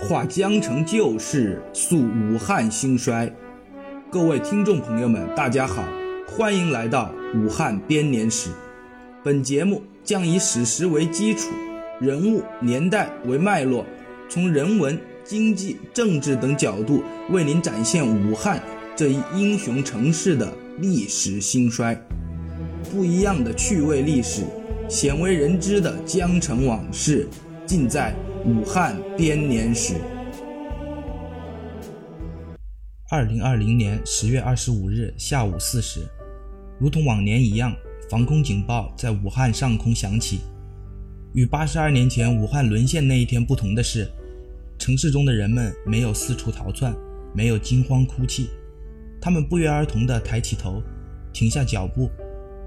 话江城旧事，诉武汉兴衰。各位听众朋友们，大家好，欢迎来到武汉编年史。本节目将以史实为基础，人物年代为脉络，从人文、经济、政治等角度为您展现武汉这一英雄城市的历史兴衰。不一样的趣味历史，鲜为人知的江城往事，尽在。武汉编年史。二零二零年十月二十五日下午四时，如同往年一样，防空警报在武汉上空响起。与八十二年前武汉沦陷那一天不同的是，城市中的人们没有四处逃窜，没有惊慌哭泣，他们不约而同地抬起头，停下脚步，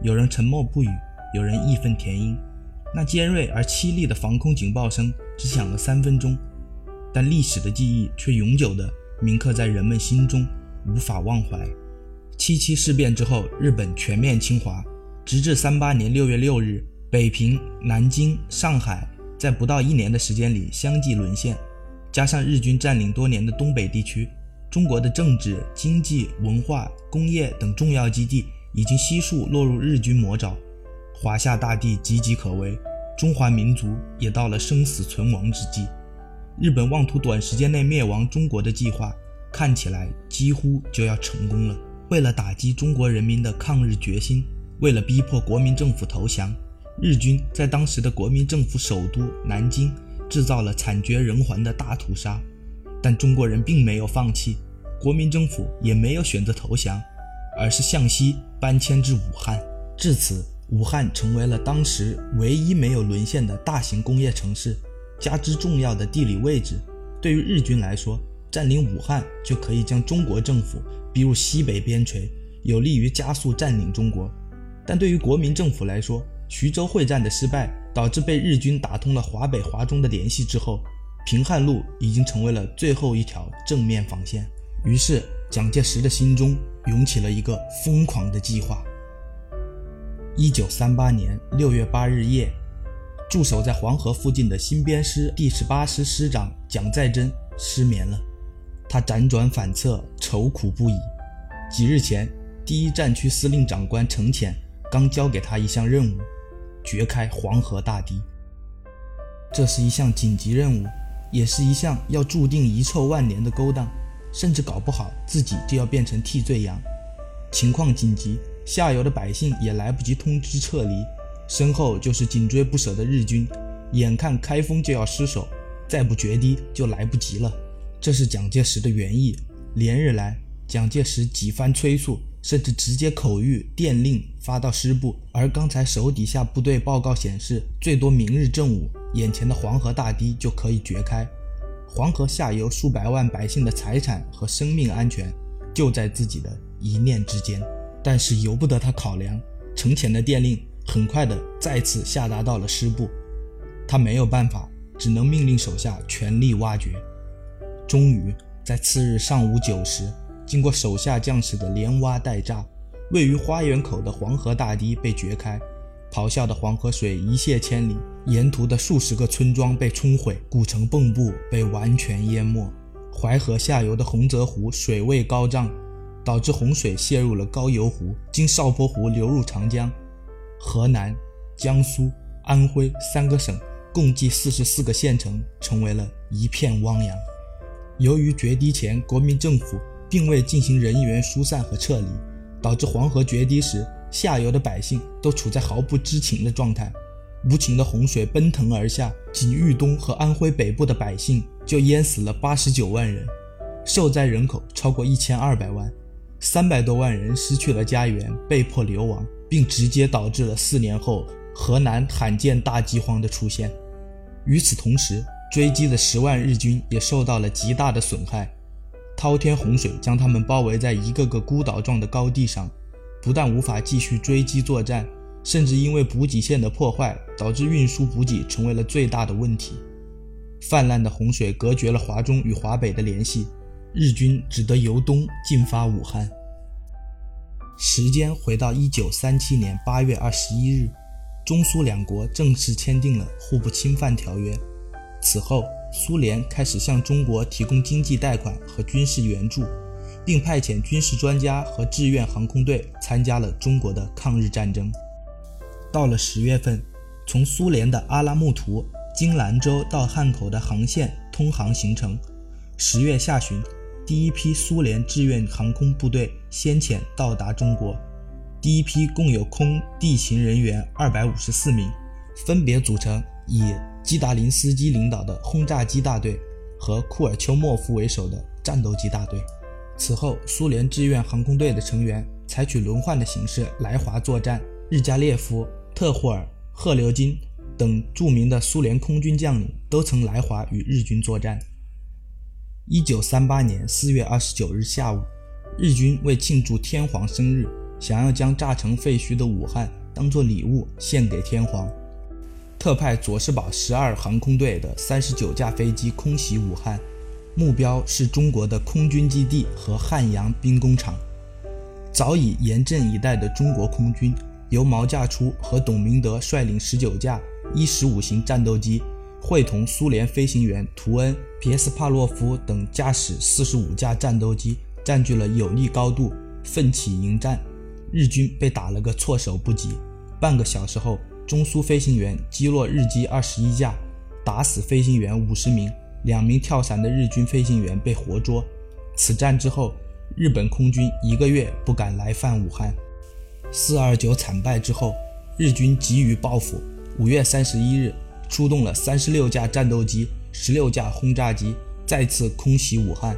有人沉默不语，有人义愤填膺。那尖锐而凄厉的防空警报声只响了三分钟，但历史的记忆却永久地铭刻在人们心中，无法忘怀。七七事变之后，日本全面侵华，直至三八年六月六日，北平、南京、上海在不到一年的时间里相继沦陷，加上日军占领多年的东北地区，中国的政治、经济、文化、工业等重要基地已经悉数落入日军魔爪。华夏大地岌岌可危，中华民族也到了生死存亡之际。日本妄图短时间内灭亡中国的计划，看起来几乎就要成功了。为了打击中国人民的抗日决心，为了逼迫国民政府投降，日军在当时的国民政府首都南京制造了惨绝人寰的大屠杀。但中国人并没有放弃，国民政府也没有选择投降，而是向西搬迁至武汉。至此。武汉成为了当时唯一没有沦陷的大型工业城市，加之重要的地理位置，对于日军来说，占领武汉就可以将中国政府逼入西北边陲，有利于加速占领中国。但对于国民政府来说，徐州会战的失败导致被日军打通了华北、华中的联系之后，平汉路已经成为了最后一条正面防线。于是，蒋介石的心中涌起了一个疯狂的计划。一九三八年六月八日夜，驻守在黄河附近的新编师第十八师师长蒋再珍失眠了。他辗转反侧，愁苦不已。几日前，第一战区司令长官程潜刚交给他一项任务：掘开黄河大堤。这是一项紧急任务，也是一项要注定遗臭万年的勾当，甚至搞不好自己就要变成替罪羊。情况紧急。下游的百姓也来不及通知撤离，身后就是紧追不舍的日军，眼看开封就要失守，再不决堤就来不及了。这是蒋介石的原意。连日来，蒋介石几番催促，甚至直接口谕电令发到师部，而刚才手底下部队报告显示，最多明日正午，眼前的黄河大堤就可以掘开。黄河下游数百万百姓的财产和生命安全，就在自己的一念之间。但是由不得他考量，程潜的电令很快的再次下达到了师部，他没有办法，只能命令手下全力挖掘。终于在次日上午九时，经过手下将士的连挖带炸，位于花园口的黄河大堤被掘开，咆哮的黄河水一泻千里，沿途的数十个村庄被冲毁，古城蚌埠被完全淹没，淮河下游的洪泽湖水位高涨。导致洪水泄入了高邮湖，经少坡湖流入长江。河南、江苏、安徽三个省共计四十四个县城成为了一片汪洋。由于决堤前国民政府并未进行人员疏散和撤离，导致黄河决堤时下游的百姓都处在毫不知情的状态。无情的洪水奔腾而下，仅豫东和安徽北部的百姓就淹死了八十九万人，受灾人口超过一千二百万。三百多万人失去了家园，被迫流亡，并直接导致了四年后河南罕见大饥荒的出现。与此同时，追击的十万日军也受到了极大的损害。滔天洪水将他们包围在一个个孤岛状的高地上，不但无法继续追击作战，甚至因为补给线的破坏，导致运输补给成为了最大的问题。泛滥的洪水隔绝了华中与华北的联系。日军只得由东进发武汉。时间回到一九三七年八月二十一日，中苏两国正式签订了互不侵犯条约。此后，苏联开始向中国提供经济贷款和军事援助，并派遣军事专家和志愿航空队参加了中国的抗日战争。到了十月份，从苏联的阿拉木图经兰州到汉口的航线通航行程。十月下旬，第一批苏联志愿航空部队先遣到达中国。第一批共有空地勤人员二百五十四名，分别组成以基达林斯基领导的轰炸机大队和库尔丘莫夫为首的战斗机大队。此后，苏联志愿航空队的成员采取轮换的形式来华作战。日加列夫、特霍尔、赫留金等著名的苏联空军将领都曾来华与日军作战。一九三八年四月二十九日下午，日军为庆祝天皇生日，想要将炸成废墟的武汉当作礼物献给天皇。特派佐世保十二航空队的三十九架飞机空袭武汉，目标是中国的空军基地和汉阳兵工厂。早已严阵以待的中国空军，由毛价初和董明德率领十九架一十五型战斗机，会同苏联飞行员图恩、皮斯帕洛夫等驾驶四十五架战斗机，占据了有利高度，奋起迎战。日军被打了个措手不及。半个小时后。中苏飞行员击落日机二十一架，打死飞行员五十名，两名跳伞的日军飞行员被活捉。此战之后，日本空军一个月不敢来犯武汉。四二九惨败之后，日军急于报复，五月三十一日出动了三十六架战斗机、十六架轰炸机，再次空袭武汉。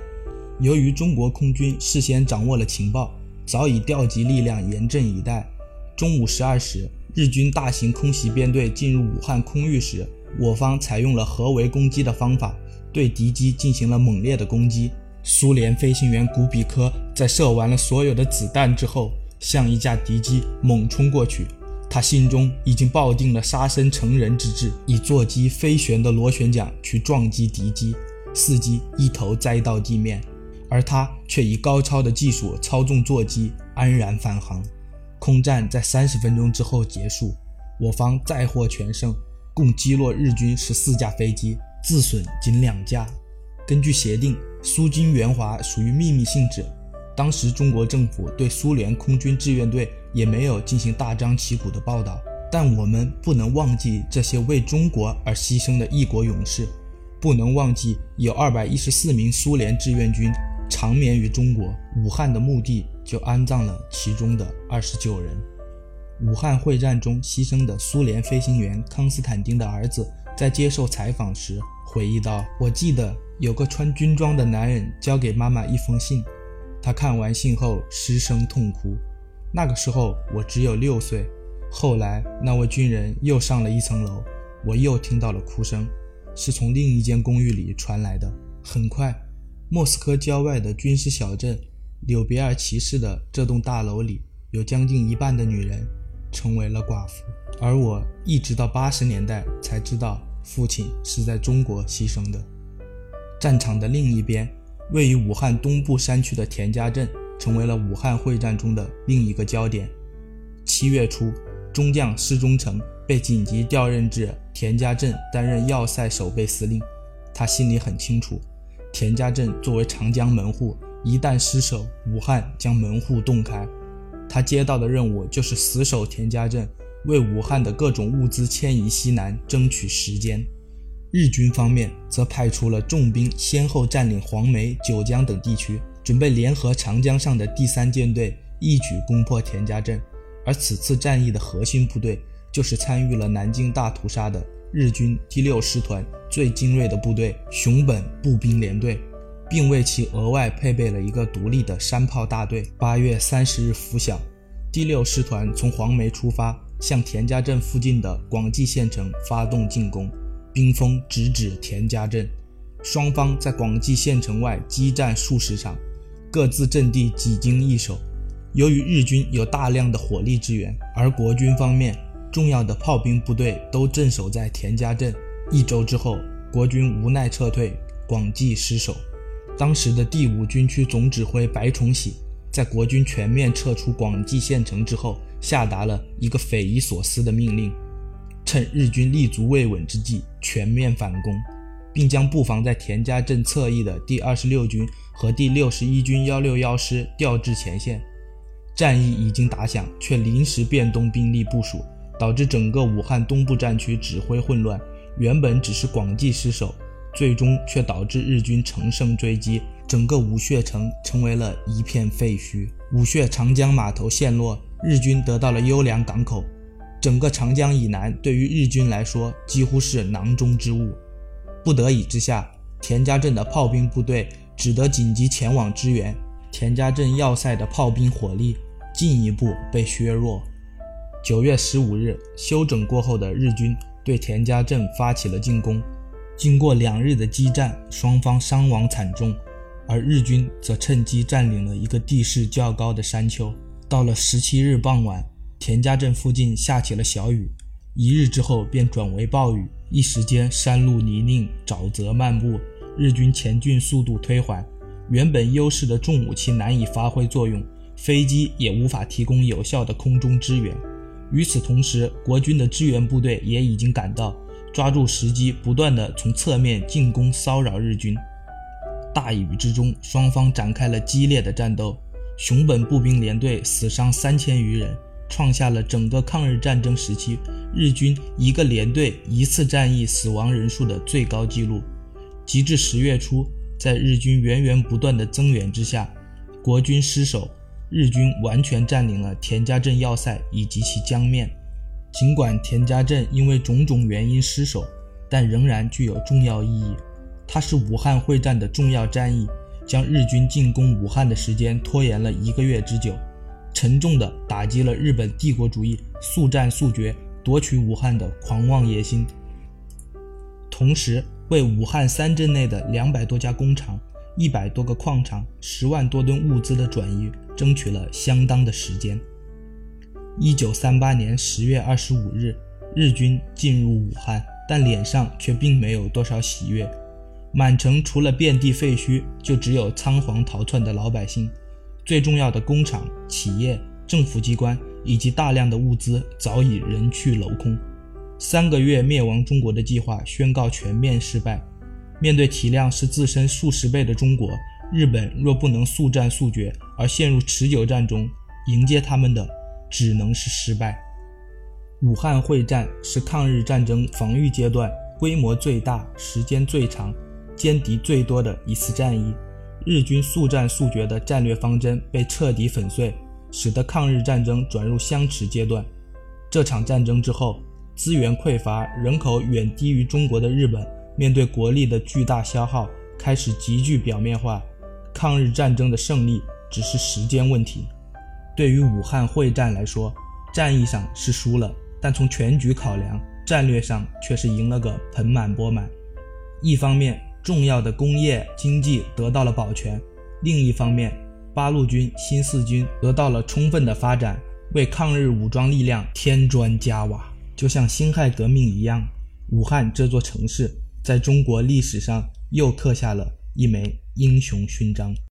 由于中国空军事先掌握了情报，早已调集力量严阵以待。中午十二时。日军大型空袭编队进入武汉空域时，我方采用了合围攻击的方法，对敌机进行了猛烈的攻击。苏联飞行员古比科在射完了所有的子弹之后，向一架敌机猛冲过去。他心中已经抱定了杀身成仁之志，以座机飞旋的螺旋桨去撞击敌机，伺机一头栽到地面，而他却以高超的技术操纵座机安然返航。空战在三十分钟之后结束，我方再获全胜，共击落日军十四架飞机，自损仅两架。根据协定，苏军援华属于秘密性质。当时中国政府对苏联空军志愿队也没有进行大张旗鼓的报道。但我们不能忘记这些为中国而牺牲的异国勇士，不能忘记有二百一十四名苏联志愿军长眠于中国武汉的墓地。就安葬了其中的二十九人。武汉会战中牺牲的苏联飞行员康斯坦丁的儿子在接受采访时回忆道：“我记得有个穿军装的男人交给妈妈一封信，他看完信后失声痛哭。那个时候我只有六岁。后来那位军人又上了一层楼，我又听到了哭声，是从另一间公寓里传来的。很快，莫斯科郊外的军事小镇。”柳别尔骑士的这栋大楼里，有将近一半的女人成为了寡妇，而我一直到八十年代才知道父亲是在中国牺牲的。战场的另一边，位于武汉东部山区的田家镇，成为了武汉会战中的另一个焦点。七月初，中将施忠诚被紧急调任至田家镇担任要塞守备司令，他心里很清楚，田家镇作为长江门户。一旦失守，武汉将门户洞开。他接到的任务就是死守田家镇，为武汉的各种物资迁移西南争取时间。日军方面则派出了重兵，先后占领黄梅、九江等地区，准备联合长江上的第三舰队，一举攻破田家镇。而此次战役的核心部队，就是参与了南京大屠杀的日军第六师团最精锐的部队——熊本步兵联队。并为其额外配备了一个独立的山炮大队。八月三十日拂晓，第六师团从黄梅出发，向田家镇附近的广济县城发动进攻，兵锋直指田家镇。双方在广济县城外激战数十场，各自阵地几经易手。由于日军有大量的火力支援，而国军方面重要的炮兵部队都镇守在田家镇。一周之后，国军无奈撤退，广济失守。当时的第五军区总指挥白崇禧，在国军全面撤出广济县城之后，下达了一个匪夷所思的命令：趁日军立足未稳之际，全面反攻。并将布防在田家镇侧翼的第二十六军和第六十一军幺六幺师调至前线。战役已经打响，却临时变动兵力部署，导致整个武汉东部战区指挥混乱。原本只是广济失守，最终却导致日军乘胜追击，整个武穴城成为了一片废墟。武穴长江码头陷落，日军得到了优良港口。整个长江以南对于日军来说几乎是囊中之物。不得已之下，田家镇的炮兵部队只得紧急前往支援。田家镇要塞的炮兵火力进一步被削弱。九月十五日，休整过后的日军对田家镇发起了进攻。经过两日的激战，双方伤亡惨重，而日军则趁机占领了一个地势较高的山丘。到了十七日傍晚，田家镇附近下起了小雨，一日之后便转为暴雨，一时间山路泥泞，沼泽漫步，日军前进速度推缓。原本优势的重武器难以发挥作用，飞机也无法提供有效的空中支援。与此同时，国军的支援部队也已经赶到，抓住时机，不断的从侧面进攻骚扰日军。大雨之中，双方展开了激烈的战斗。熊本步兵联队死伤三千余人，创下了整个抗日战争时期日军一个连队一次战役死亡人数的最高纪录。及至十月初。在日军源源不断的增援之下，国军失守，日军完全占领了田家镇要塞以及其江面。尽管田家镇因为种种原因失守，但仍然具有重要意义。它是武汉会战的重要战役，将日军进攻武汉的时间拖延了一个月之久，沉重地打击了日本帝国主义速战速决夺取武汉的狂妄野心。同时，为武汉三镇内的两百多家工厂、一百多个矿场、十万多吨物资的转移争取了相当的时间。一九三八年十月二十五日，日军进入武汉，但脸上却并没有多少喜悦。满城除了遍地废墟，就只有仓皇逃窜的老百姓。最重要的工厂、企业、政府机关以及大量的物资早已人去楼空。三个月灭亡中国的计划宣告全面失败。面对体量是自身数十倍的中国，日本若不能速战速决而陷入持久战中，迎接他们的只能是失败。武汉会战是抗日战争防御阶段规模最大、时间最长、歼敌最多的一次战役。日军速战速决的战略方针被彻底粉碎，使得抗日战争转入相持阶段。这场战争之后。资源匮乏、人口远低于中国的日本，面对国力的巨大消耗，开始急剧表面化。抗日战争的胜利只是时间问题。对于武汉会战来说，战役上是输了，但从全局考量，战略上却是赢了个盆满钵满。一方面，重要的工业经济得到了保全；另一方面，八路军、新四军得到了充分的发展，为抗日武装力量添砖加瓦。就像辛亥革命一样，武汉这座城市在中国历史上又刻下了一枚英雄勋章。